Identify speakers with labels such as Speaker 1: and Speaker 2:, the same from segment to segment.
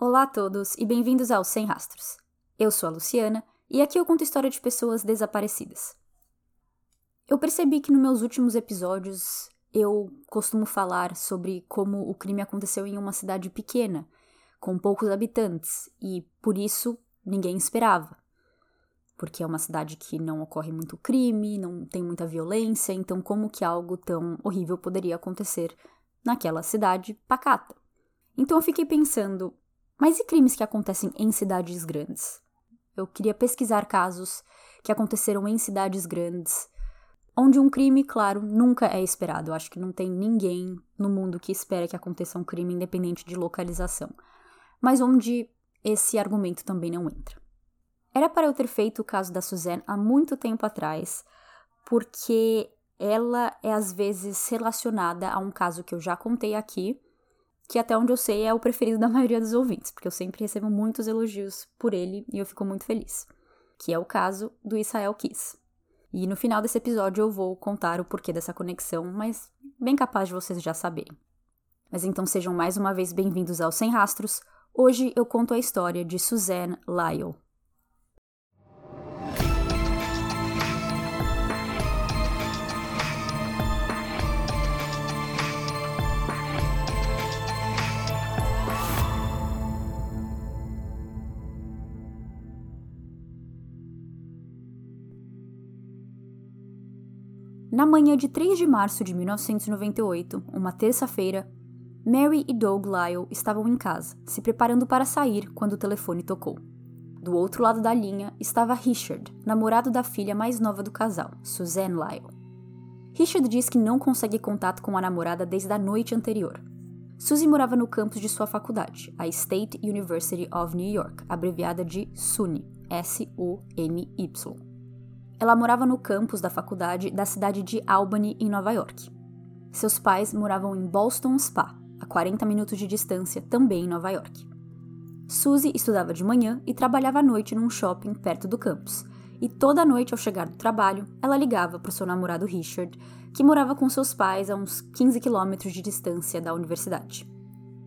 Speaker 1: Olá a todos e bem-vindos ao Sem Rastros. Eu sou a Luciana e aqui eu conto história de pessoas desaparecidas. Eu percebi que nos meus últimos episódios eu costumo falar sobre como o crime aconteceu em uma cidade pequena, com poucos habitantes, e por isso ninguém esperava. Porque é uma cidade que não ocorre muito crime, não tem muita violência, então como que algo tão horrível poderia acontecer naquela cidade pacata? Então eu fiquei pensando, mas e crimes que acontecem em cidades grandes? Eu queria pesquisar casos que aconteceram em cidades grandes, onde um crime, claro, nunca é esperado. Eu acho que não tem ninguém no mundo que espera que aconteça um crime independente de localização, mas onde esse argumento também não entra. Era para eu ter feito o caso da Suzanne há muito tempo atrás, porque ela é às vezes relacionada a um caso que eu já contei aqui, que até onde eu sei é o preferido da maioria dos ouvintes, porque eu sempre recebo muitos elogios por ele e eu fico muito feliz. Que é o caso do Israel Kiss. E no final desse episódio eu vou contar o porquê dessa conexão, mas bem capaz de vocês já saberem. Mas então sejam mais uma vez bem-vindos ao Sem Rastros. Hoje eu conto a história de Suzanne Lyle. Na manhã de 3 de março de 1998, uma terça-feira, Mary e Doug Lyle estavam em casa, se preparando para sair quando o telefone tocou. Do outro lado da linha estava Richard, namorado da filha mais nova do casal, Suzanne Lyle. Richard diz que não consegue contato com a namorada desde a noite anterior. Suzy morava no campus de sua faculdade, a State University of New York, abreviada de SUNY, S-U-N-Y. Ela morava no campus da faculdade da cidade de Albany, em Nova York. Seus pais moravam em Boston Spa, a 40 minutos de distância, também em Nova York. Suzy estudava de manhã e trabalhava à noite num shopping perto do campus, e toda noite ao chegar do trabalho, ela ligava para o seu namorado Richard, que morava com seus pais a uns 15 quilômetros de distância da universidade.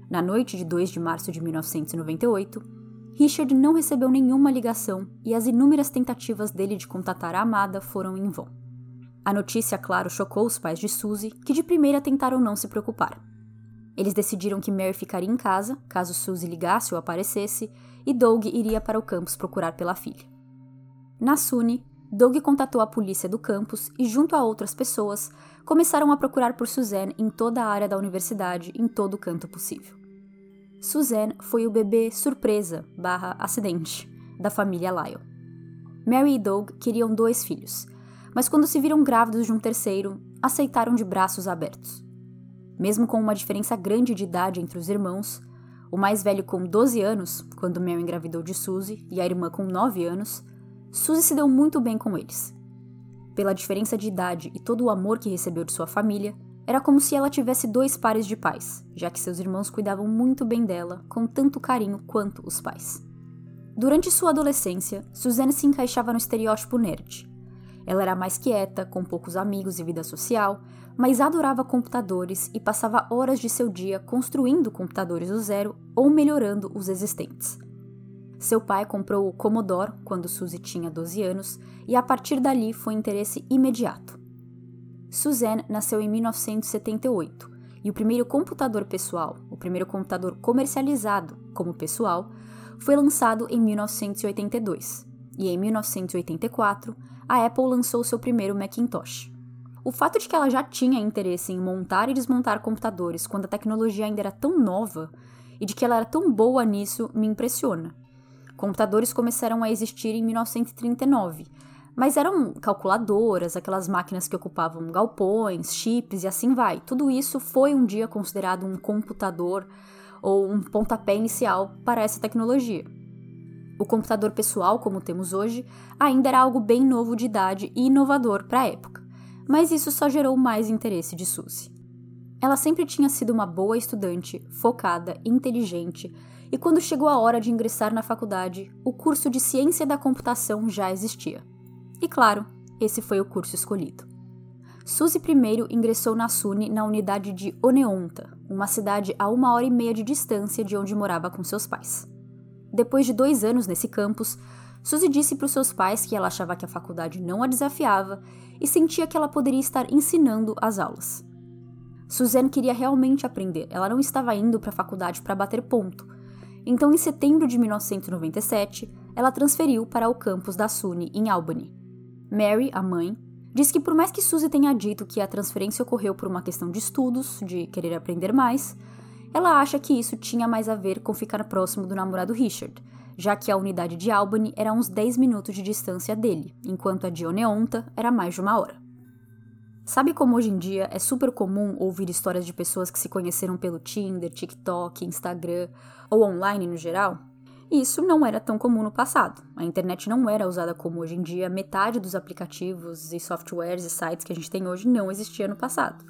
Speaker 1: Na noite de 2 de março de 1998, Richard não recebeu nenhuma ligação e as inúmeras tentativas dele de contatar a amada foram em vão. A notícia, claro, chocou os pais de Suzy, que de primeira tentaram não se preocupar. Eles decidiram que Mary ficaria em casa, caso Suzy ligasse ou aparecesse, e Doug iria para o campus procurar pela filha. Na SUNY, Doug contatou a polícia do campus e, junto a outras pessoas, começaram a procurar por Suzanne em toda a área da universidade, em todo canto possível. Suzanne foi o bebê surpresa barra acidente da família Lyle. Mary e Doug queriam dois filhos, mas quando se viram grávidos de um terceiro, aceitaram de braços abertos. Mesmo com uma diferença grande de idade entre os irmãos, o mais velho com 12 anos, quando Mary engravidou de Suzy, e a irmã com 9 anos, Suzy se deu muito bem com eles. Pela diferença de idade e todo o amor que recebeu de sua família, era como se ela tivesse dois pares de pais, já que seus irmãos cuidavam muito bem dela, com tanto carinho quanto os pais. Durante sua adolescência, Suzanne se encaixava no estereótipo nerd. Ela era mais quieta, com poucos amigos e vida social, mas adorava computadores e passava horas de seu dia construindo computadores do zero ou melhorando os existentes. Seu pai comprou o Commodore quando Suzy tinha 12 anos e a partir dali foi interesse imediato. Suzanne nasceu em 1978 e o primeiro computador pessoal, o primeiro computador comercializado como pessoal, foi lançado em 1982. E em 1984, a Apple lançou seu primeiro Macintosh. O fato de que ela já tinha interesse em montar e desmontar computadores quando a tecnologia ainda era tão nova e de que ela era tão boa nisso me impressiona. Computadores começaram a existir em 1939 mas eram calculadoras, aquelas máquinas que ocupavam galpões, chips e assim vai. Tudo isso foi um dia considerado um computador ou um pontapé inicial para essa tecnologia. O computador pessoal, como temos hoje, ainda era algo bem novo de idade e inovador para a época, mas isso só gerou mais interesse de Suzy. Ela sempre tinha sido uma boa estudante, focada, inteligente, e quando chegou a hora de ingressar na faculdade, o curso de Ciência da Computação já existia. E claro, esse foi o curso escolhido. Suzy primeiro ingressou na SUNY na unidade de Oneonta, uma cidade a uma hora e meia de distância de onde morava com seus pais. Depois de dois anos nesse campus, Suzy disse para os seus pais que ela achava que a faculdade não a desafiava e sentia que ela poderia estar ensinando as aulas. Suzanne queria realmente aprender, ela não estava indo para a faculdade para bater ponto. Então, em setembro de 1997, ela transferiu para o campus da SUNY em Albany. Mary, a mãe, diz que por mais que Suzy tenha dito que a transferência ocorreu por uma questão de estudos, de querer aprender mais, ela acha que isso tinha mais a ver com ficar próximo do namorado Richard, já que a unidade de Albany era uns 10 minutos de distância dele, enquanto a de Oneonta era mais de uma hora. Sabe como hoje em dia é super comum ouvir histórias de pessoas que se conheceram pelo Tinder, TikTok, Instagram ou online no geral? Isso não era tão comum no passado. A internet não era usada como hoje em dia, metade dos aplicativos e softwares e sites que a gente tem hoje não existia no passado.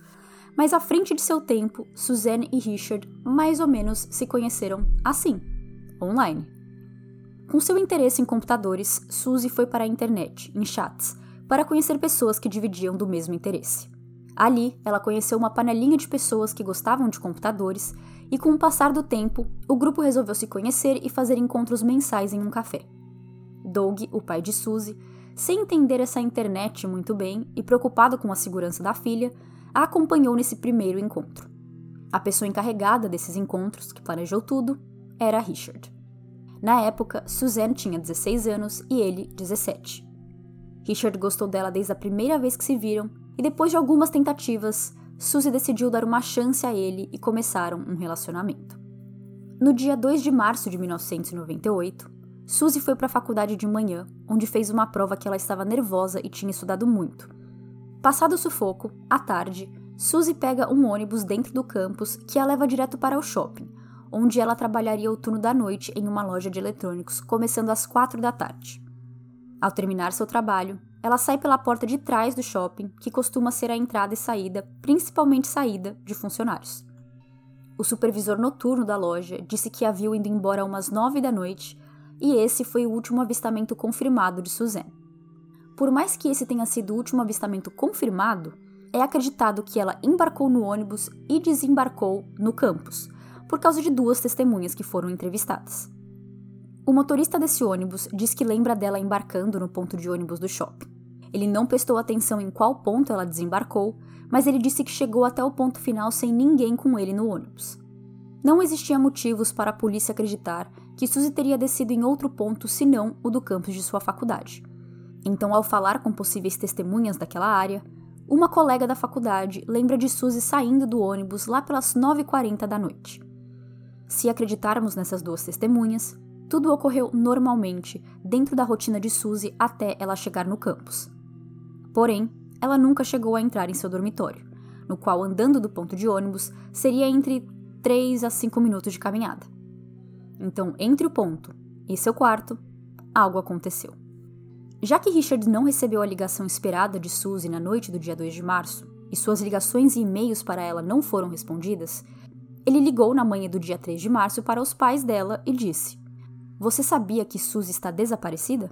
Speaker 1: Mas à frente de seu tempo, Suzanne e Richard mais ou menos se conheceram assim, online. Com seu interesse em computadores, Suzy foi para a internet, em chats, para conhecer pessoas que dividiam do mesmo interesse. Ali, ela conheceu uma panelinha de pessoas que gostavam de computadores e, com o passar do tempo, o grupo resolveu se conhecer e fazer encontros mensais em um café. Doug, o pai de Suzy, sem entender essa internet muito bem e preocupado com a segurança da filha, a acompanhou nesse primeiro encontro. A pessoa encarregada desses encontros, que planejou tudo, era Richard. Na época, Suzanne tinha 16 anos e ele 17. Richard gostou dela desde a primeira vez que se viram, e depois de algumas tentativas, Suzy decidiu dar uma chance a ele e começaram um relacionamento. No dia 2 de março de 1998, Suzy foi para a faculdade de manhã, onde fez uma prova que ela estava nervosa e tinha estudado muito. Passado o sufoco, à tarde, Suzy pega um ônibus dentro do campus que a leva direto para o shopping, onde ela trabalharia o turno da noite em uma loja de eletrônicos, começando às quatro da tarde. Ao terminar seu trabalho, ela sai pela porta de trás do shopping, que costuma ser a entrada e saída, principalmente saída, de funcionários. O supervisor noturno da loja disse que a viu indo embora umas nove da noite, e esse foi o último avistamento confirmado de Suzanne. Por mais que esse tenha sido o último avistamento confirmado, é acreditado que ela embarcou no ônibus e desembarcou no campus, por causa de duas testemunhas que foram entrevistadas. O motorista desse ônibus diz que lembra dela embarcando no ponto de ônibus do shopping. Ele não prestou atenção em qual ponto ela desembarcou, mas ele disse que chegou até o ponto final sem ninguém com ele no ônibus. Não existia motivos para a polícia acreditar que Suzy teria descido em outro ponto senão o do campus de sua faculdade. Então, ao falar com possíveis testemunhas daquela área, uma colega da faculdade lembra de Suzy saindo do ônibus lá pelas 9h40 da noite. Se acreditarmos nessas duas testemunhas, tudo ocorreu normalmente, dentro da rotina de Suzy até ela chegar no campus. Porém, ela nunca chegou a entrar em seu dormitório, no qual andando do ponto de ônibus seria entre 3 a 5 minutos de caminhada. Então, entre o ponto e seu quarto, algo aconteceu. Já que Richard não recebeu a ligação esperada de Suzy na noite do dia 2 de março, e suas ligações e e-mails para ela não foram respondidas, ele ligou na manhã do dia 3 de março para os pais dela e disse: você sabia que Suzy está desaparecida?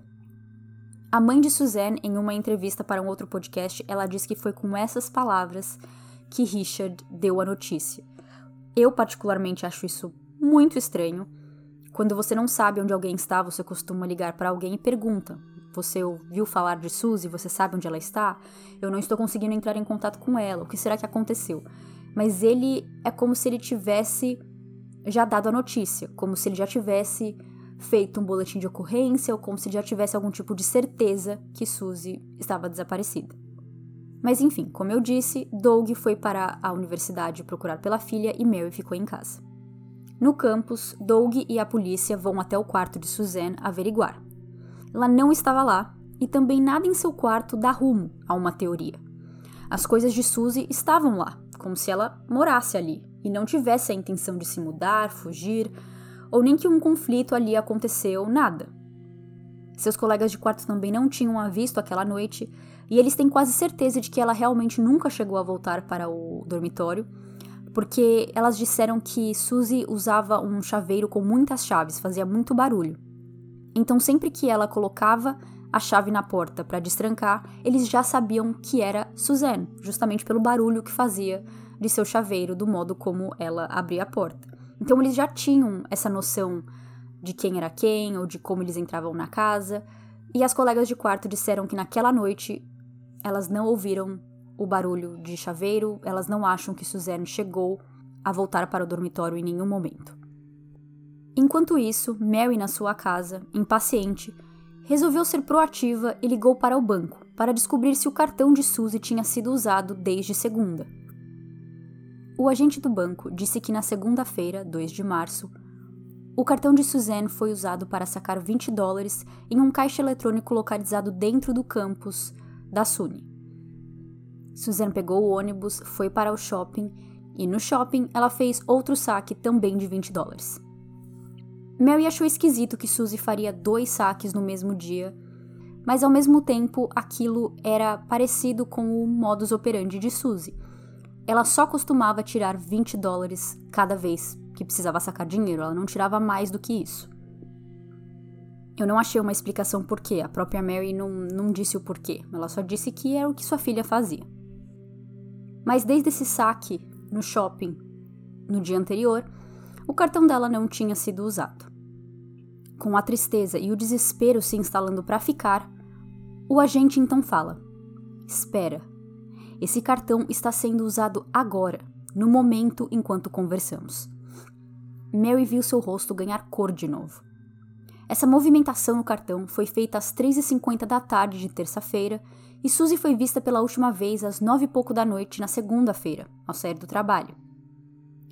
Speaker 1: A mãe de Suzanne, em uma entrevista para um outro podcast, ela diz que foi com essas palavras que Richard deu a notícia. Eu, particularmente, acho isso muito estranho. Quando você não sabe onde alguém está, você costuma ligar para alguém e pergunta: Você ouviu falar de Suzy? Você sabe onde ela está? Eu não estou conseguindo entrar em contato com ela. O que será que aconteceu? Mas ele é como se ele tivesse já dado a notícia, como se ele já tivesse feito um boletim de ocorrência ou como se já tivesse algum tipo de certeza que Suzy estava desaparecida. Mas enfim, como eu disse, Doug foi para a universidade procurar pela filha e Mary ficou em casa. No campus, Doug e a polícia vão até o quarto de Suzanne averiguar. Ela não estava lá e também nada em seu quarto dá rumo a uma teoria. As coisas de Suzy estavam lá, como se ela morasse ali e não tivesse a intenção de se mudar, fugir ou nem que um conflito ali aconteceu, nada. Seus colegas de quarto também não tinham a visto aquela noite, e eles têm quase certeza de que ela realmente nunca chegou a voltar para o dormitório, porque elas disseram que Suzy usava um chaveiro com muitas chaves, fazia muito barulho. Então, sempre que ela colocava a chave na porta para destrancar, eles já sabiam que era Suzanne, justamente pelo barulho que fazia de seu chaveiro, do modo como ela abria a porta. Então eles já tinham essa noção de quem era quem ou de como eles entravam na casa, e as colegas de quarto disseram que naquela noite elas não ouviram o barulho de chaveiro, elas não acham que Suzanne chegou a voltar para o dormitório em nenhum momento. Enquanto isso, Mary, na sua casa, impaciente, resolveu ser proativa e ligou para o banco para descobrir se o cartão de Suzy tinha sido usado desde segunda. O agente do banco disse que na segunda-feira, 2 de março, o cartão de Suzanne foi usado para sacar 20 dólares em um caixa eletrônico localizado dentro do campus da SUNY. Suzanne pegou o ônibus, foi para o shopping e no shopping ela fez outro saque também de 20 dólares. Mary achou esquisito que Suzy faria dois saques no mesmo dia, mas ao mesmo tempo aquilo era parecido com o modus operandi de Suzy. Ela só costumava tirar 20 dólares cada vez que precisava sacar dinheiro, ela não tirava mais do que isso. Eu não achei uma explicação por quê, a própria Mary não, não disse o porquê, ela só disse que era o que sua filha fazia. Mas desde esse saque no shopping no dia anterior, o cartão dela não tinha sido usado. Com a tristeza e o desespero se instalando para ficar, o agente então fala: Espera, esse cartão está sendo usado agora, no momento enquanto conversamos. Mary viu seu rosto ganhar cor de novo. Essa movimentação no cartão foi feita às 3h50 da tarde de terça-feira e Suzy foi vista pela última vez às nove e pouco da noite na segunda-feira, ao sair do trabalho.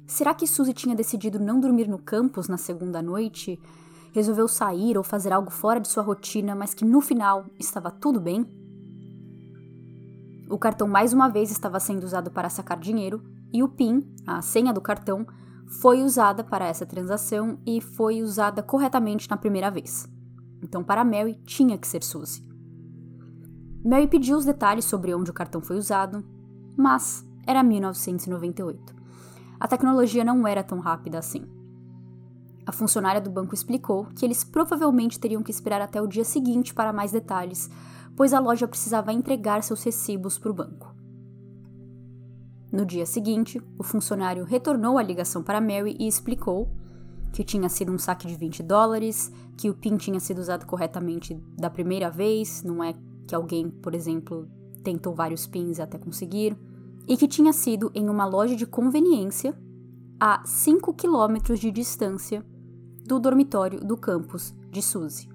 Speaker 1: Será que Suzy tinha decidido não dormir no campus na segunda noite? Resolveu sair ou fazer algo fora de sua rotina, mas que no final estava tudo bem? O cartão mais uma vez estava sendo usado para sacar dinheiro e o PIN, a senha do cartão, foi usada para essa transação e foi usada corretamente na primeira vez. Então, para Mary, tinha que ser Suzy. Mary pediu os detalhes sobre onde o cartão foi usado, mas era 1998. A tecnologia não era tão rápida assim. A funcionária do banco explicou que eles provavelmente teriam que esperar até o dia seguinte para mais detalhes, pois a loja precisava entregar seus recibos para o banco. No dia seguinte, o funcionário retornou a ligação para Mary e explicou que tinha sido um saque de 20 dólares, que o PIN tinha sido usado corretamente da primeira vez, não é que alguém, por exemplo, tentou vários pins até conseguir, e que tinha sido em uma loja de conveniência a 5 quilômetros de distância do dormitório do campus de Suzy.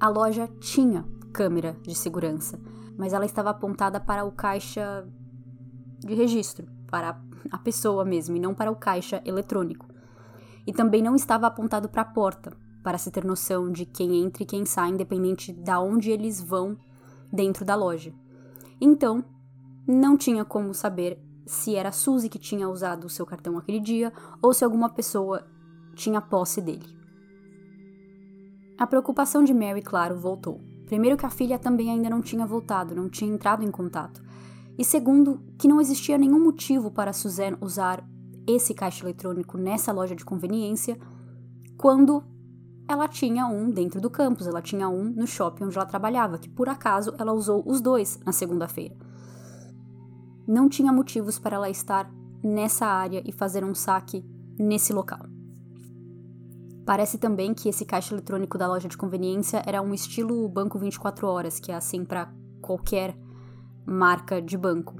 Speaker 1: A loja tinha câmera de segurança, mas ela estava apontada para o caixa de registro, para a pessoa mesmo, e não para o caixa eletrônico. E também não estava apontado para a porta, para se ter noção de quem entra e quem sai, independente de onde eles vão dentro da loja. Então, não tinha como saber se era a Suzy que tinha usado o seu cartão aquele dia ou se alguma pessoa tinha posse dele. A preocupação de Mary, claro, voltou. Primeiro, que a filha também ainda não tinha voltado, não tinha entrado em contato. E segundo, que não existia nenhum motivo para Suzanne usar esse caixa eletrônico nessa loja de conveniência quando ela tinha um dentro do campus, ela tinha um no shopping onde ela trabalhava, que por acaso ela usou os dois na segunda-feira. Não tinha motivos para ela estar nessa área e fazer um saque nesse local. Parece também que esse caixa eletrônico da loja de conveniência era um estilo banco 24 horas, que é assim para qualquer marca de banco.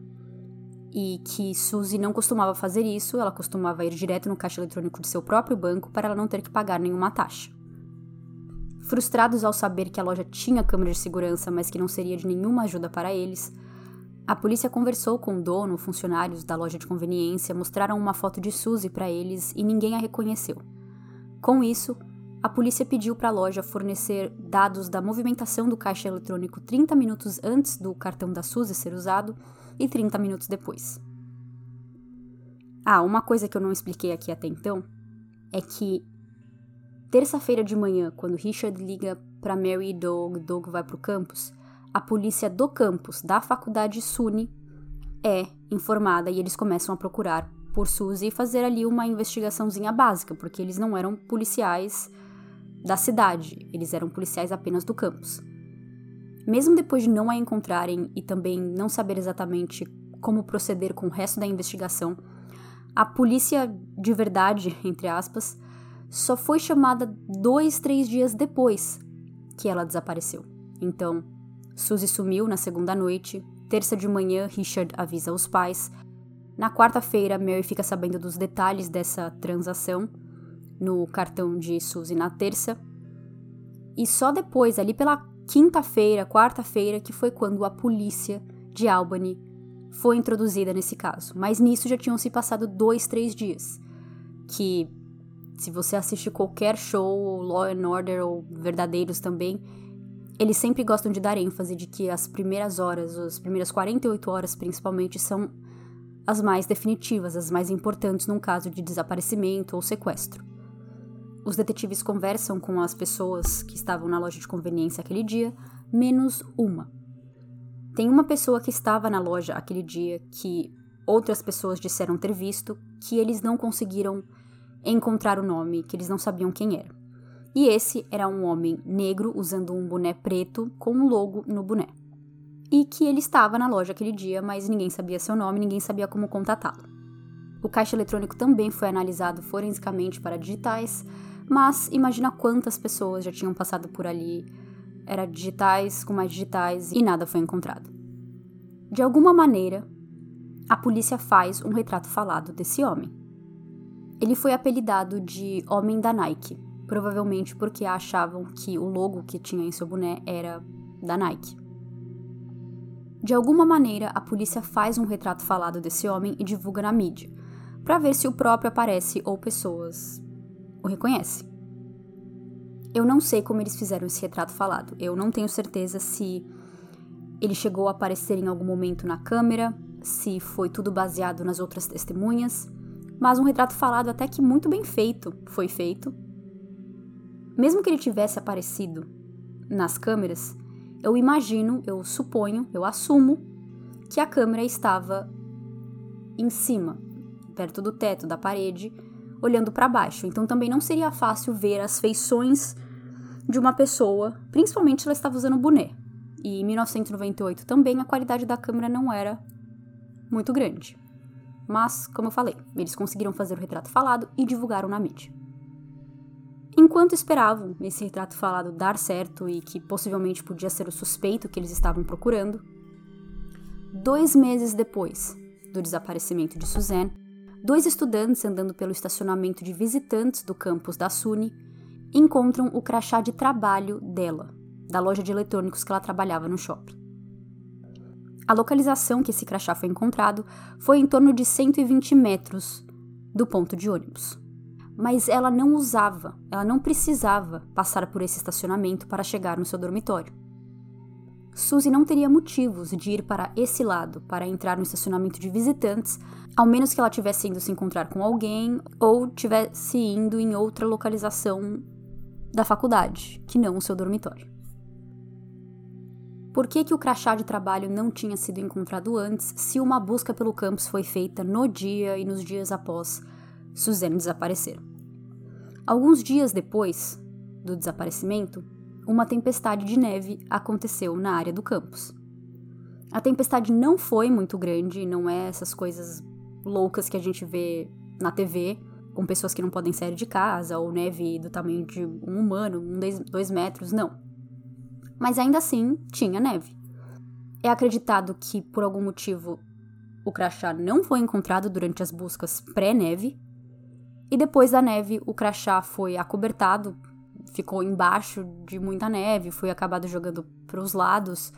Speaker 1: E que Suzy não costumava fazer isso, ela costumava ir direto no caixa eletrônico de seu próprio banco para ela não ter que pagar nenhuma taxa. Frustrados ao saber que a loja tinha câmera de segurança, mas que não seria de nenhuma ajuda para eles, a polícia conversou com o dono, funcionários da loja de conveniência, mostraram uma foto de Suzy para eles e ninguém a reconheceu. Com isso, a polícia pediu para a loja fornecer dados da movimentação do caixa eletrônico 30 minutos antes do cartão da Suzy ser usado e 30 minutos depois. Ah, uma coisa que eu não expliquei aqui até então é que Terça-feira de manhã, quando Richard liga para Mary e Doug, Doug vai para o campus, a polícia do campus da faculdade SUNY é informada e eles começam a procurar por Suzy e fazer ali uma investigaçãozinha básica, porque eles não eram policiais da cidade, eles eram policiais apenas do campus. Mesmo depois de não a encontrarem e também não saber exatamente como proceder com o resto da investigação, a polícia de verdade, entre aspas, só foi chamada dois, três dias depois que ela desapareceu. Então, Suzy sumiu na segunda noite, terça de manhã, Richard avisa os pais. Na quarta-feira, Mary fica sabendo dos detalhes dessa transação no cartão de Suzy na terça. E só depois, ali pela quinta-feira, quarta-feira, que foi quando a polícia de Albany foi introduzida nesse caso. Mas nisso já tinham se passado dois, três dias. Que, se você assiste qualquer show, Law and Order ou verdadeiros também, eles sempre gostam de dar ênfase de que as primeiras horas, as primeiras 48 horas principalmente, são as mais definitivas, as mais importantes num caso de desaparecimento ou sequestro. Os detetives conversam com as pessoas que estavam na loja de conveniência aquele dia, menos uma. Tem uma pessoa que estava na loja aquele dia que outras pessoas disseram ter visto, que eles não conseguiram encontrar o nome, que eles não sabiam quem era. E esse era um homem negro usando um boné preto com um logo no boné. E que ele estava na loja aquele dia, mas ninguém sabia seu nome, ninguém sabia como contatá-lo. O caixa eletrônico também foi analisado forensicamente para digitais, mas imagina quantas pessoas já tinham passado por ali. Era digitais com mais digitais e nada foi encontrado. De alguma maneira, a polícia faz um retrato falado desse homem. Ele foi apelidado de Homem da Nike, provavelmente porque achavam que o logo que tinha em seu boné era da Nike. De alguma maneira, a polícia faz um retrato falado desse homem e divulga na mídia, para ver se o próprio aparece ou pessoas o reconhece. Eu não sei como eles fizeram esse retrato falado. Eu não tenho certeza se ele chegou a aparecer em algum momento na câmera, se foi tudo baseado nas outras testemunhas, mas um retrato falado até que muito bem feito foi feito. Mesmo que ele tivesse aparecido nas câmeras, eu imagino, eu suponho, eu assumo que a câmera estava em cima, perto do teto da parede, olhando para baixo. Então também não seria fácil ver as feições de uma pessoa, principalmente se ela estava usando boné. E em 1998 também a qualidade da câmera não era muito grande. Mas, como eu falei, eles conseguiram fazer o retrato falado e divulgaram na mídia. Enquanto esperavam esse retrato falado dar certo e que possivelmente podia ser o suspeito que eles estavam procurando, dois meses depois do desaparecimento de Suzanne, dois estudantes andando pelo estacionamento de visitantes do campus da SUNY encontram o crachá de trabalho dela, da loja de eletrônicos que ela trabalhava no shopping. A localização que esse crachá foi encontrado foi em torno de 120 metros do ponto de ônibus. Mas ela não usava, ela não precisava passar por esse estacionamento para chegar no seu dormitório. Suzy não teria motivos de ir para esse lado, para entrar no estacionamento de visitantes, ao menos que ela tivesse indo se encontrar com alguém ou tivesse indo em outra localização da faculdade, que não o seu dormitório. Por que, que o crachá de trabalho não tinha sido encontrado antes se uma busca pelo campus foi feita no dia e nos dias após Suzanne desaparecer? Alguns dias depois do desaparecimento, uma tempestade de neve aconteceu na área do campus. A tempestade não foi muito grande, não é essas coisas loucas que a gente vê na TV, com pessoas que não podem sair de casa, ou neve do tamanho de um humano, um, dois metros, não. Mas ainda assim, tinha neve. É acreditado que, por algum motivo, o crachá não foi encontrado durante as buscas pré-neve, e depois da neve, o crachá foi acobertado, ficou embaixo de muita neve, foi acabado jogando para os lados,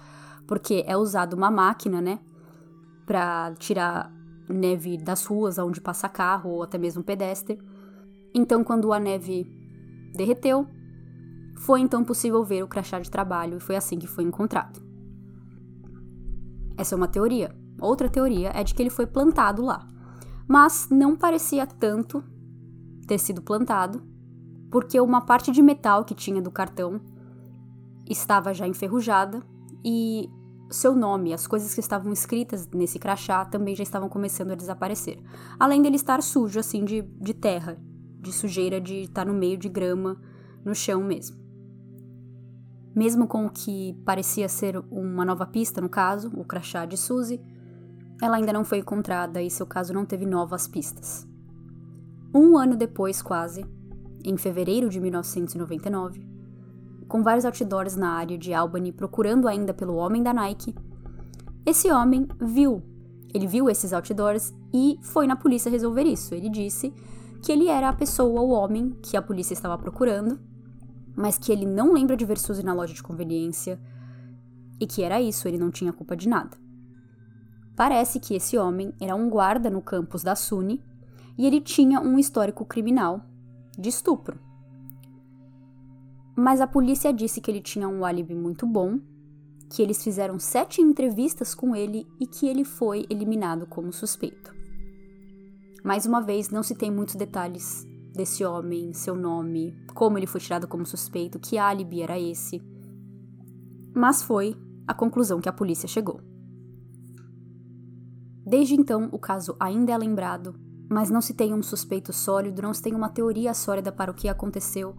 Speaker 1: porque é usado uma máquina, né, para tirar neve das ruas onde passa carro ou até mesmo pedestre. Então, quando a neve derreteu, foi então possível ver o crachá de trabalho e foi assim que foi encontrado. Essa é uma teoria. Outra teoria é de que ele foi plantado lá, mas não parecia tanto ter sido plantado, porque uma parte de metal que tinha do cartão estava já enferrujada e seu nome, as coisas que estavam escritas nesse crachá também já estavam começando a desaparecer. Além dele estar sujo, assim, de, de terra, de sujeira, de estar no meio de grama, no chão mesmo. Mesmo com o que parecia ser uma nova pista no caso, o crachá de Suzy, ela ainda não foi encontrada e seu caso não teve novas pistas. Um ano depois, quase, em fevereiro de 1999, com vários outdoors na área de Albany procurando ainda pelo homem da Nike, esse homem viu. Ele viu esses outdoors e foi na polícia resolver isso. Ele disse que ele era a pessoa, o homem que a polícia estava procurando, mas que ele não lembra de ver Suzy na loja de conveniência e que era isso, ele não tinha culpa de nada. Parece que esse homem era um guarda no campus da SUNY e ele tinha um histórico criminal de estupro. Mas a polícia disse que ele tinha um álibi muito bom, que eles fizeram sete entrevistas com ele e que ele foi eliminado como suspeito. Mais uma vez, não se tem muitos detalhes desse homem, seu nome, como ele foi tirado como suspeito, que álibi era esse. Mas foi a conclusão que a polícia chegou. Desde então, o caso ainda é lembrado, mas não se tem um suspeito sólido, não se tem uma teoria sólida para o que aconteceu,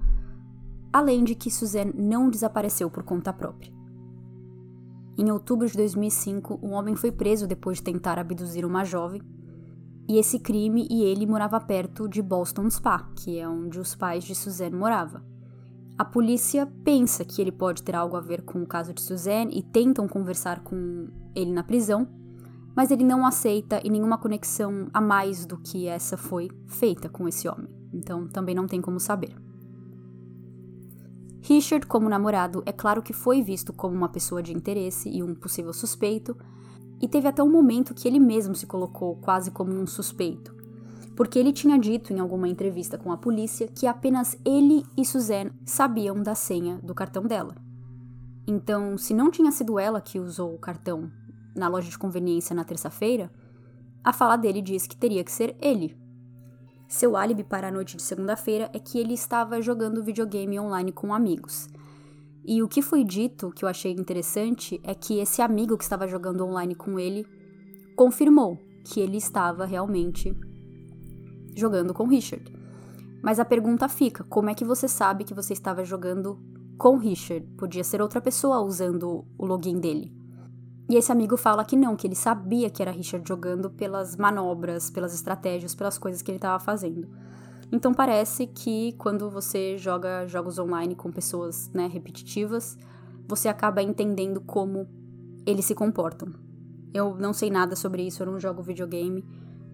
Speaker 1: além de que Suzanne não desapareceu por conta própria. Em outubro de 2005, um homem foi preso depois de tentar abduzir uma jovem, e esse crime e ele morava perto de Boston Spa, que é onde os pais de Suzanne moravam. A polícia pensa que ele pode ter algo a ver com o caso de Suzanne e tentam conversar com ele na prisão, mas ele não aceita e nenhuma conexão a mais do que essa foi feita com esse homem. Então também não tem como saber. Richard, como namorado, é claro que foi visto como uma pessoa de interesse e um possível suspeito, e teve até um momento que ele mesmo se colocou quase como um suspeito, porque ele tinha dito em alguma entrevista com a polícia que apenas ele e Suzanne sabiam da senha do cartão dela. Então, se não tinha sido ela que usou o cartão na loja de conveniência na terça-feira, a fala dele diz que teria que ser ele. Seu álibi para a noite de segunda-feira é que ele estava jogando videogame online com amigos. E o que foi dito, que eu achei interessante, é que esse amigo que estava jogando online com ele confirmou que ele estava realmente jogando com Richard. Mas a pergunta fica: como é que você sabe que você estava jogando com Richard? Podia ser outra pessoa usando o login dele. E esse amigo fala que não, que ele sabia que era Richard jogando pelas manobras, pelas estratégias, pelas coisas que ele estava fazendo. Então parece que quando você joga jogos online com pessoas né, repetitivas, você acaba entendendo como eles se comportam. Eu não sei nada sobre isso, eu não jogo videogame.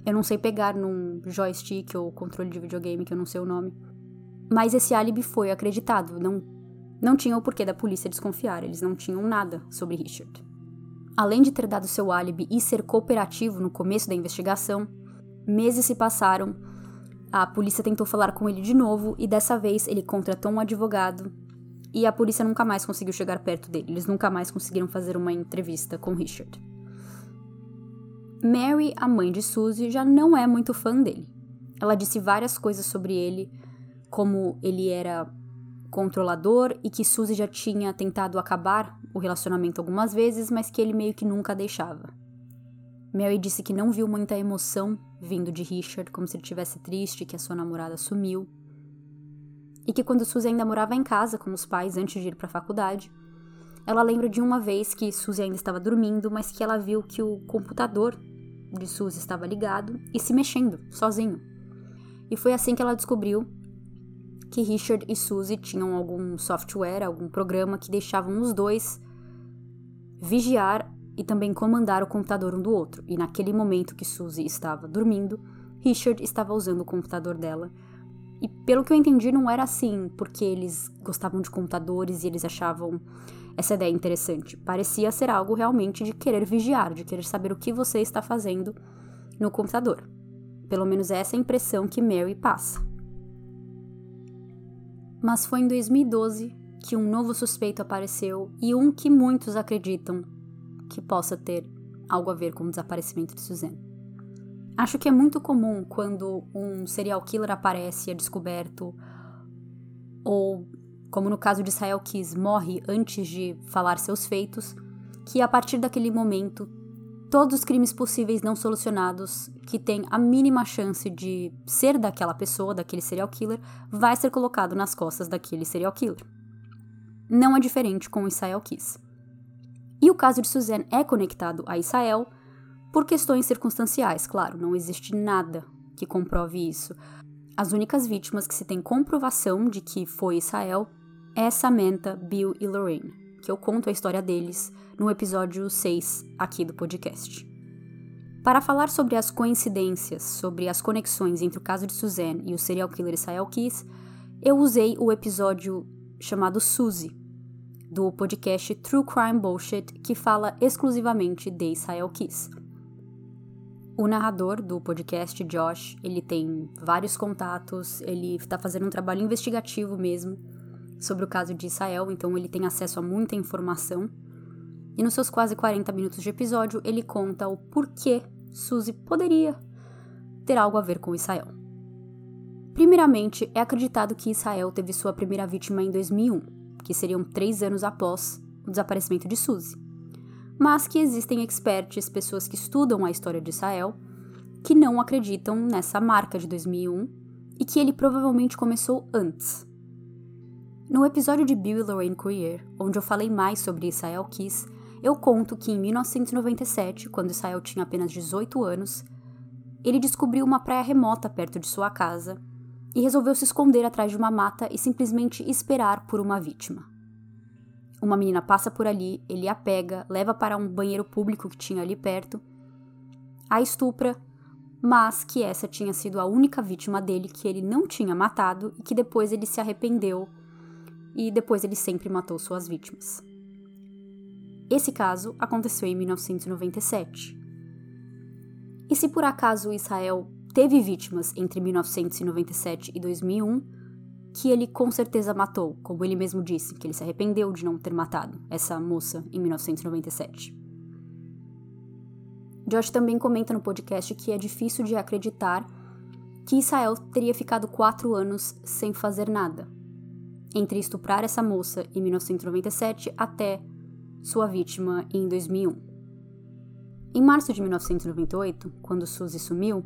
Speaker 1: Eu não sei pegar num joystick ou controle de videogame, que eu não sei o nome. Mas esse álibi foi acreditado, não, não tinha o porquê da polícia desconfiar, eles não tinham nada sobre Richard. Além de ter dado seu álibi e ser cooperativo no começo da investigação, meses se passaram, a polícia tentou falar com ele de novo e dessa vez ele contratou um advogado e a polícia nunca mais conseguiu chegar perto dele, eles nunca mais conseguiram fazer uma entrevista com Richard. Mary, a mãe de Suzy, já não é muito fã dele. Ela disse várias coisas sobre ele, como ele era controlador e que Suzy já tinha tentado acabar o relacionamento algumas vezes, mas que ele meio que nunca deixava. Mary disse que não viu muita emoção vindo de Richard, como se ele estivesse triste que a sua namorada sumiu. E que quando Suzy ainda morava em casa com os pais antes de ir para a faculdade, ela lembra de uma vez que Suzy ainda estava dormindo, mas que ela viu que o computador de Suzy estava ligado e se mexendo sozinho. E foi assim que ela descobriu que Richard e Suzy tinham algum software, algum programa que deixavam os dois vigiar e também comandar o computador um do outro. E naquele momento que Suzy estava dormindo, Richard estava usando o computador dela. E pelo que eu entendi, não era assim porque eles gostavam de computadores e eles achavam essa ideia interessante. Parecia ser algo realmente de querer vigiar, de querer saber o que você está fazendo no computador. Pelo menos essa é a impressão que Mary passa. Mas foi em 2012 que um novo suspeito apareceu e um que muitos acreditam que possa ter algo a ver com o desaparecimento de Suzanne. Acho que é muito comum quando um serial killer aparece e é descoberto, ou, como no caso de Israel Kiss, morre antes de falar seus feitos, que a partir daquele momento todos os crimes possíveis não solucionados que tem a mínima chance de ser daquela pessoa, daquele serial killer, vai ser colocado nas costas daquele serial killer. Não é diferente com Israel Kiss. E o caso de Suzanne é conectado a Israel por questões circunstanciais, claro, não existe nada que comprove isso. As únicas vítimas que se tem comprovação de que foi Israel é Samantha, Bill e Lorraine, que eu conto a história deles no episódio 6 aqui do podcast. Para falar sobre as coincidências, sobre as conexões entre o caso de Suzanne e o serial killer Israel Kiss, eu usei o episódio chamado Suzy, do podcast True Crime Bullshit, que fala exclusivamente de Israel Kiss. O narrador do podcast, Josh, ele tem vários contatos, ele está fazendo um trabalho investigativo mesmo sobre o caso de Israel, então ele tem acesso a muita informação. E nos seus quase 40 minutos de episódio, ele conta o porquê Suzy poderia ter algo a ver com Israel. Primeiramente, é acreditado que Israel teve sua primeira vítima em 2001, que seriam três anos após o desaparecimento de Suzy. Mas que existem experts, pessoas que estudam a história de Israel, que não acreditam nessa marca de 2001 e que ele provavelmente começou antes. No episódio de Bill e Lorraine Courier, onde eu falei mais sobre Israel Kiss, eu conto que em 1997, quando Israel tinha apenas 18 anos, ele descobriu uma praia remota perto de sua casa e resolveu se esconder atrás de uma mata e simplesmente esperar por uma vítima. Uma menina passa por ali, ele a pega, leva para um banheiro público que tinha ali perto, a estupra, mas que essa tinha sido a única vítima dele que ele não tinha matado e que depois ele se arrependeu e depois ele sempre matou suas vítimas. Esse caso aconteceu em 1997. E se por acaso Israel teve vítimas entre 1997 e 2001, que ele com certeza matou, como ele mesmo disse, que ele se arrependeu de não ter matado essa moça em 1997. Josh também comenta no podcast que é difícil de acreditar que Israel teria ficado quatro anos sem fazer nada, entre estuprar essa moça em 1997 até sua vítima em 2001. Em março de 1998, quando Suzy sumiu,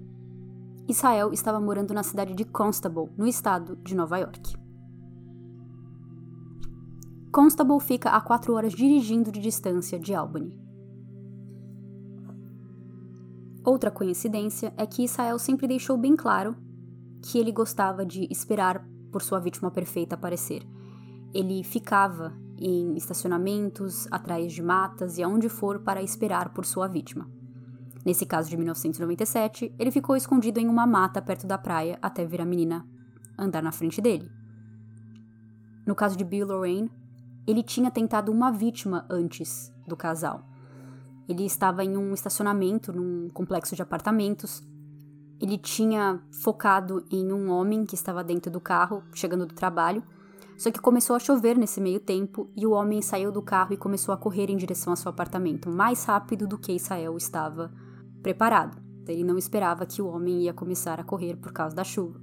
Speaker 1: Israel estava morando na cidade de Constable, no estado de Nova York. Constable fica a quatro horas dirigindo de distância de Albany. Outra coincidência é que Israel sempre deixou bem claro que ele gostava de esperar por sua vítima perfeita aparecer. Ele ficava em estacionamentos, atrás de matas e aonde for para esperar por sua vítima. Nesse caso de 1997, ele ficou escondido em uma mata perto da praia até ver a menina andar na frente dele. No caso de Bill Lorraine, ele tinha tentado uma vítima antes do casal. Ele estava em um estacionamento num complexo de apartamentos ele tinha focado em um homem que estava dentro do carro, chegando do trabalho. Só que começou a chover nesse meio tempo e o homem saiu do carro e começou a correr em direção ao seu apartamento, mais rápido do que Israel estava preparado. Ele não esperava que o homem ia começar a correr por causa da chuva.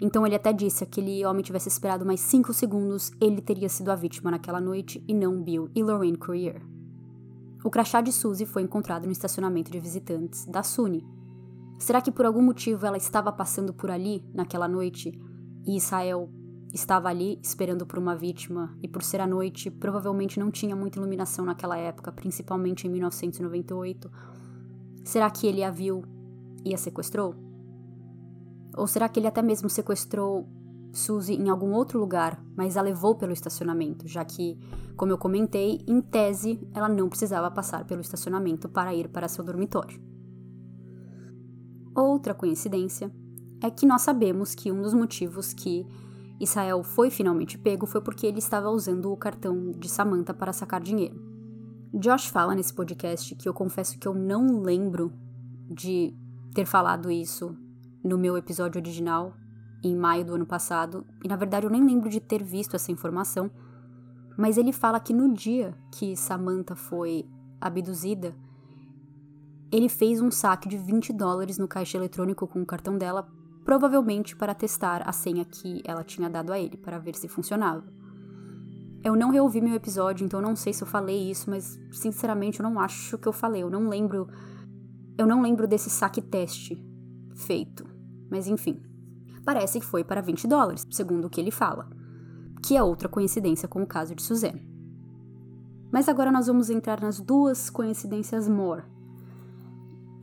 Speaker 1: Então ele até disse que aquele homem tivesse esperado mais 5 segundos, ele teria sido a vítima naquela noite e não Bill e Lorraine Courier. O crachá de Suzy foi encontrado no estacionamento de visitantes da SUNY, Será que por algum motivo ela estava passando por ali naquela noite e Israel estava ali esperando por uma vítima e por ser a noite, provavelmente não tinha muita iluminação naquela época, principalmente em 1998? Será que ele a viu e a sequestrou? Ou será que ele até mesmo sequestrou Suzy em algum outro lugar, mas a levou pelo estacionamento, já que, como eu comentei, em tese ela não precisava passar pelo estacionamento para ir para seu dormitório? Outra coincidência é que nós sabemos que um dos motivos que Israel foi finalmente pego foi porque ele estava usando o cartão de Samantha para sacar dinheiro. Josh fala nesse podcast que eu confesso que eu não lembro de ter falado isso no meu episódio original em maio do ano passado, e na verdade eu nem lembro de ter visto essa informação, mas ele fala que no dia que Samantha foi abduzida, ele fez um saque de 20 dólares no caixa eletrônico com o cartão dela, provavelmente para testar a senha que ela tinha dado a ele, para ver se funcionava. Eu não reouvi meu episódio, então não sei se eu falei isso, mas sinceramente eu não acho que eu falei. Eu não lembro Eu não lembro desse saque teste feito, mas enfim. Parece que foi para 20 dólares, segundo o que ele fala, que é outra coincidência com o caso de Suzanne. Mas agora nós vamos entrar nas duas coincidências more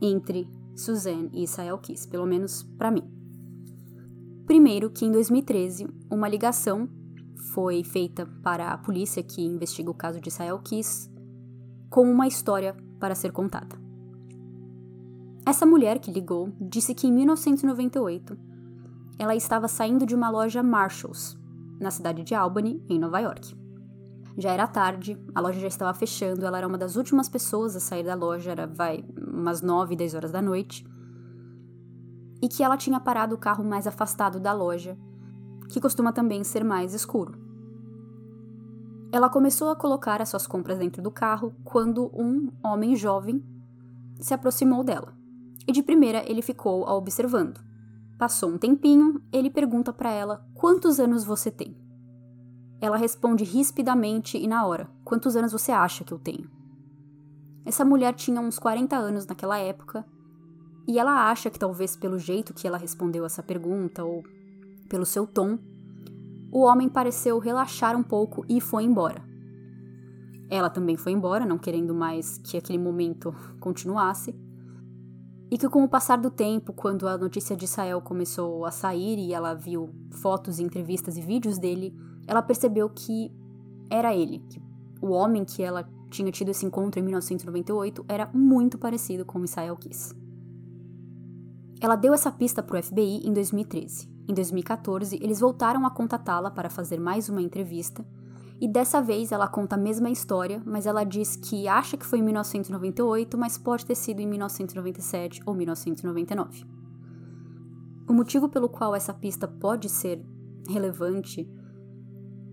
Speaker 1: entre Suzanne e Israel Kiss, pelo menos para mim. Primeiro, que em 2013, uma ligação foi feita para a polícia que investiga o caso de Israel Kiss com uma história para ser contada. Essa mulher que ligou disse que em 1998 ela estava saindo de uma loja Marshalls, na cidade de Albany, em Nova York. Já era tarde, a loja já estava fechando, ela era uma das últimas pessoas a sair da loja, era vai umas 9, 10 horas da noite. E que ela tinha parado o carro mais afastado da loja, que costuma também ser mais escuro. Ela começou a colocar as suas compras dentro do carro quando um homem jovem se aproximou dela. E de primeira ele ficou a observando. Passou um tempinho, ele pergunta para ela: "Quantos anos você tem?" Ela responde rispidamente e na hora: Quantos anos você acha que eu tenho? Essa mulher tinha uns 40 anos naquela época, e ela acha que talvez pelo jeito que ela respondeu essa pergunta ou pelo seu tom, o homem pareceu relaxar um pouco e foi embora. Ela também foi embora, não querendo mais que aquele momento continuasse. E que com o passar do tempo, quando a notícia de Israel começou a sair e ela viu fotos, entrevistas e vídeos dele, ela percebeu que era ele, que o homem que ela tinha tido esse encontro em 1998 era muito parecido com Misael Kiss. Ela deu essa pista para o FBI em 2013. Em 2014, eles voltaram a contatá-la para fazer mais uma entrevista, e dessa vez ela conta a mesma história, mas ela diz que acha que foi em 1998, mas pode ter sido em 1997 ou 1999. O motivo pelo qual essa pista pode ser relevante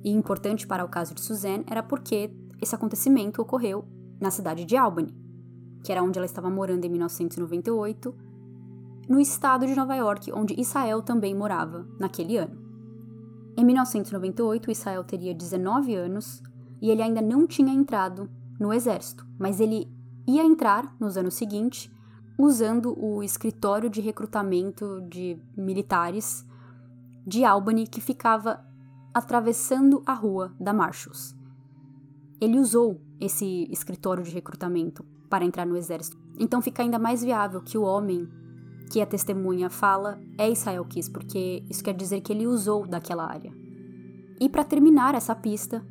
Speaker 1: e importante para o caso de Suzanne era porque esse acontecimento ocorreu na cidade de Albany, que era onde ela estava morando em 1998, no estado de Nova York, onde Israel também morava naquele ano. Em 1998, Israel teria 19 anos e ele ainda não tinha entrado no exército, mas ele ia entrar nos anos seguintes usando o escritório de recrutamento de militares de Albany que ficava atravessando a rua da Marshalls. Ele usou esse escritório de recrutamento para entrar no exército. Então fica ainda mais viável que o homem que a testemunha fala é Israel Kiss, porque isso quer dizer que ele usou daquela área. E para terminar essa pista,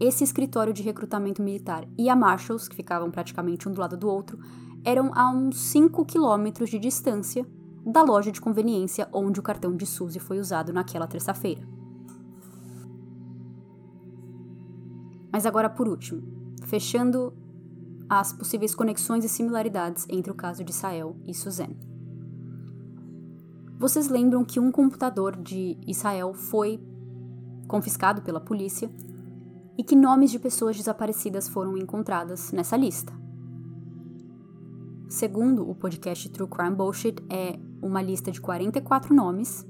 Speaker 1: esse escritório de recrutamento militar e a Marshalls, que ficavam praticamente um do lado do outro, eram a uns 5 quilômetros de distância da loja de conveniência onde o cartão de Suzy foi usado naquela terça-feira. Mas agora por último, fechando as possíveis conexões e similaridades entre o caso de Israel e Suzanne. Vocês lembram que um computador de Israel foi confiscado pela polícia e que nomes de pessoas desaparecidas foram encontradas nessa lista. Segundo o podcast True Crime Bullshit, é uma lista de 44 nomes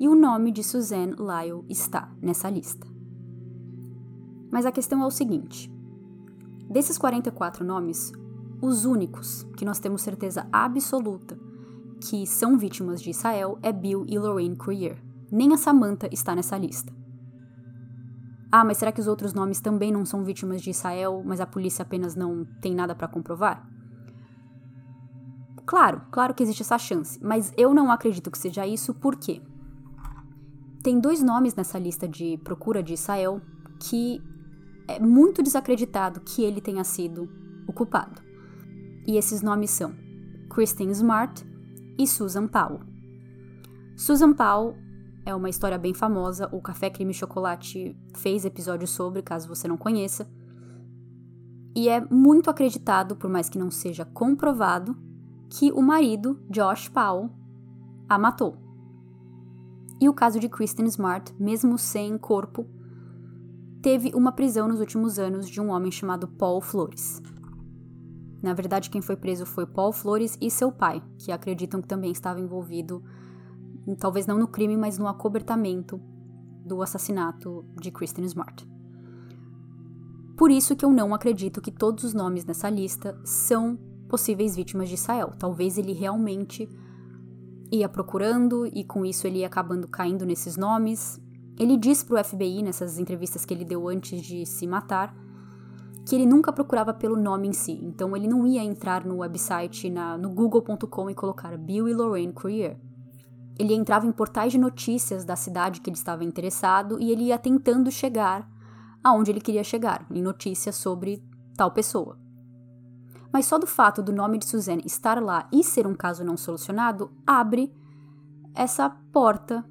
Speaker 1: e o nome de Suzanne Lyle está nessa lista. Mas a questão é o seguinte: desses 44 nomes, os únicos que nós temos certeza absoluta que são vítimas de Israel é Bill e Lorraine Courier. Nem a Samantha está nessa lista. Ah, mas será que os outros nomes também não são vítimas de Israel, mas a polícia apenas não tem nada para comprovar? Claro, claro que existe essa chance, mas eu não acredito que seja isso, por quê? Tem dois nomes nessa lista de procura de Israel que é muito desacreditado que ele tenha sido o culpado. E esses nomes são Kristen Smart e Susan Powell. Susan Powell é uma história bem famosa, o Café Crime Chocolate fez episódio sobre, caso você não conheça. E é muito acreditado, por mais que não seja comprovado, que o marido, Josh Powell, a matou. E o caso de Kristen Smart, mesmo sem corpo, teve uma prisão nos últimos anos de um homem chamado Paul Flores. Na verdade, quem foi preso foi Paul Flores e seu pai, que acreditam que também estava envolvido, talvez não no crime, mas no acobertamento do assassinato de Kristen Smart. Por isso que eu não acredito que todos os nomes nessa lista são possíveis vítimas de Israel. Talvez ele realmente ia procurando e com isso ele ia acabando caindo nesses nomes. Ele disse para o FBI nessas entrevistas que ele deu antes de se matar que ele nunca procurava pelo nome em si, então ele não ia entrar no website na, no google.com e colocar Bill e Lorraine Courier. Ele entrava em portais de notícias da cidade que ele estava interessado e ele ia tentando chegar aonde ele queria chegar, em notícias sobre tal pessoa. Mas só do fato do nome de Suzanne estar lá e ser um caso não solucionado abre essa porta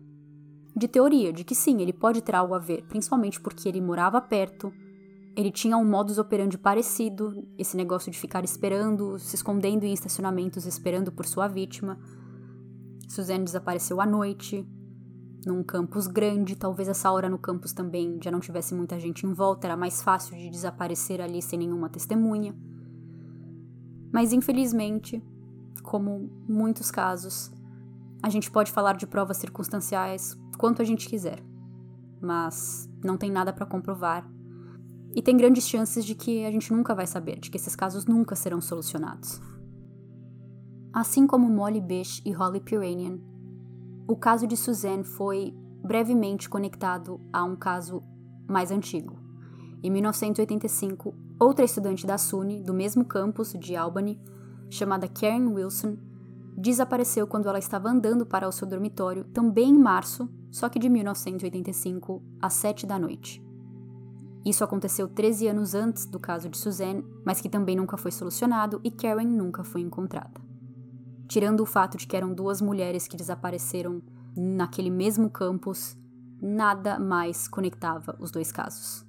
Speaker 1: de teoria de que sim, ele pode ter algo a ver, principalmente porque ele morava perto, ele tinha um modus operandi parecido, esse negócio de ficar esperando, se escondendo em estacionamentos esperando por sua vítima. Suzanne desapareceu à noite, num campus grande, talvez essa hora no campus também já não tivesse muita gente em volta, era mais fácil de desaparecer ali sem nenhuma testemunha. Mas infelizmente, como muitos casos, a gente pode falar de provas circunstanciais quanto a gente quiser, mas não tem nada para comprovar. E tem grandes chances de que a gente nunca vai saber, de que esses casos nunca serão solucionados. Assim como Molly Bish e Holly Piranian, o caso de Suzanne foi brevemente conectado a um caso mais antigo. Em 1985, outra estudante da SUNY, do mesmo campus de Albany, chamada Karen Wilson, desapareceu quando ela estava andando para o seu dormitório, também em março, só que de 1985, às 7 da noite. Isso aconteceu 13 anos antes do caso de Suzanne, mas que também nunca foi solucionado e Karen nunca foi encontrada tirando o fato de que eram duas mulheres que desapareceram naquele mesmo campus, nada mais conectava os dois casos.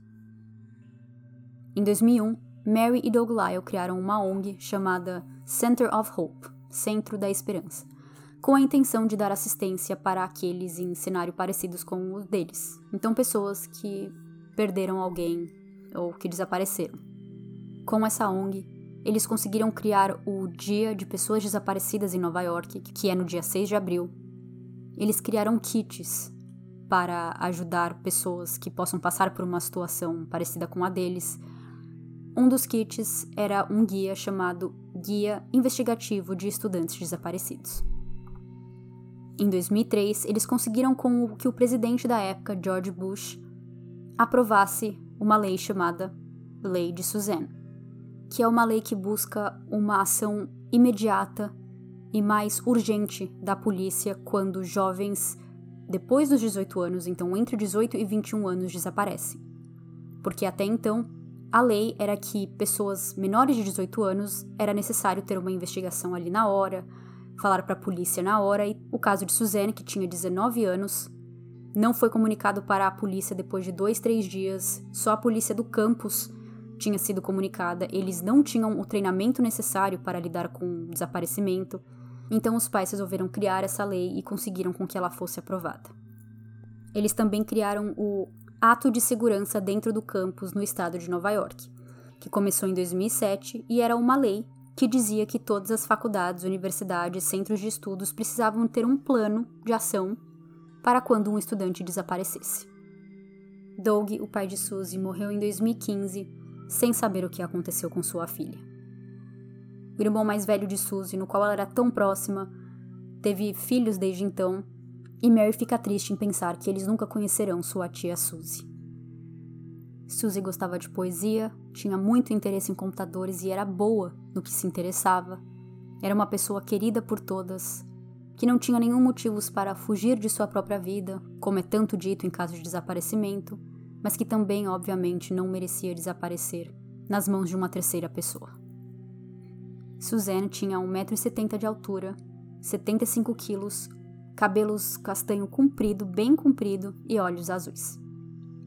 Speaker 1: Em 2001, Mary e Doug Lyle criaram uma ONG chamada Center of Hope Centro da Esperança com a intenção de dar assistência para aqueles em cenário parecidos com os deles. Então, pessoas que perderam alguém ou que desapareceram. Com essa ONG, eles conseguiram criar o Dia de Pessoas Desaparecidas em Nova York, que é no dia 6 de abril. Eles criaram kits para ajudar pessoas que possam passar por uma situação parecida com a deles. Um dos kits era um guia chamado Guia Investigativo de Estudantes Desaparecidos. Em 2003, eles conseguiram com que o presidente da época, George Bush, aprovasse uma lei chamada Lei de Suzanne que é uma lei que busca uma ação imediata e mais urgente da polícia quando jovens depois dos 18 anos, então entre 18 e 21 anos, desaparecem. Porque até então, a lei era que pessoas menores de 18 anos era necessário ter uma investigação ali na hora, falar para a polícia na hora, e o caso de Suzanne, que tinha 19 anos, não foi comunicado para a polícia depois de dois, três dias, só a polícia do campus tinha sido comunicada, eles não tinham o treinamento necessário para lidar com o desaparecimento, então os pais resolveram criar essa lei e conseguiram com que ela fosse aprovada. Eles também criaram o Ato de Segurança dentro do campus no estado de Nova York, que começou em 2007 e era uma lei que dizia que todas as faculdades, universidades, centros de estudos precisavam ter um plano de ação para quando um estudante desaparecesse. Doug, o pai de Suzy, morreu em 2015 sem saber o que aconteceu com sua filha. O irmão mais velho de Suzy, no qual ela era tão próxima, teve filhos desde então, e Mary fica triste em pensar que eles nunca conhecerão sua tia Suzy. Suzy gostava de poesia, tinha muito interesse em computadores e era boa no que se interessava. Era uma pessoa querida por todas, que não tinha nenhum motivos para fugir de sua própria vida, como é tanto dito em caso de desaparecimento, mas que também, obviamente, não merecia desaparecer nas mãos de uma terceira pessoa. Suzanne tinha 1,70m de altura, 75 quilos, cabelos castanho comprido, bem comprido e olhos azuis.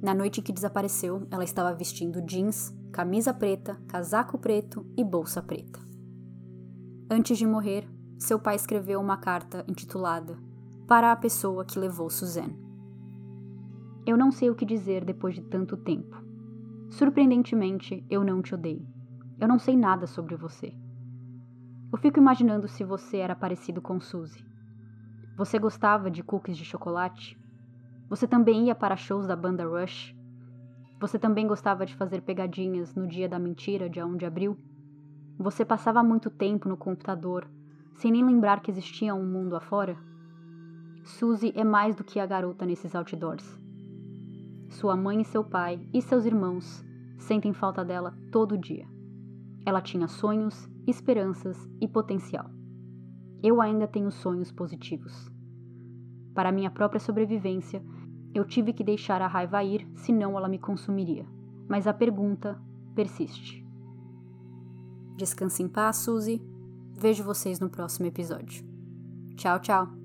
Speaker 1: Na noite que desapareceu, ela estava vestindo jeans, camisa preta, casaco preto e bolsa preta. Antes de morrer, seu pai escreveu uma carta intitulada Para a pessoa que levou Suzanne. Eu não sei o que dizer depois de tanto tempo. Surpreendentemente, eu não te odeio. Eu não sei nada sobre você. Eu fico imaginando se você era parecido com Suzy. Você gostava de cookies de chocolate? Você também ia para shows da banda Rush? Você também gostava de fazer pegadinhas no dia da mentira, dia 1 de abril? Você passava muito tempo no computador, sem nem lembrar que existia um mundo afora? Suzy é mais do que a garota nesses outdoors. Sua mãe e seu pai e seus irmãos sentem falta dela todo dia. Ela tinha sonhos, esperanças e potencial. Eu ainda tenho sonhos positivos. Para minha própria sobrevivência, eu tive que deixar a raiva ir, senão ela me consumiria. Mas a pergunta persiste. Descanse em paz, Suzy. Vejo vocês no próximo episódio. Tchau, tchau.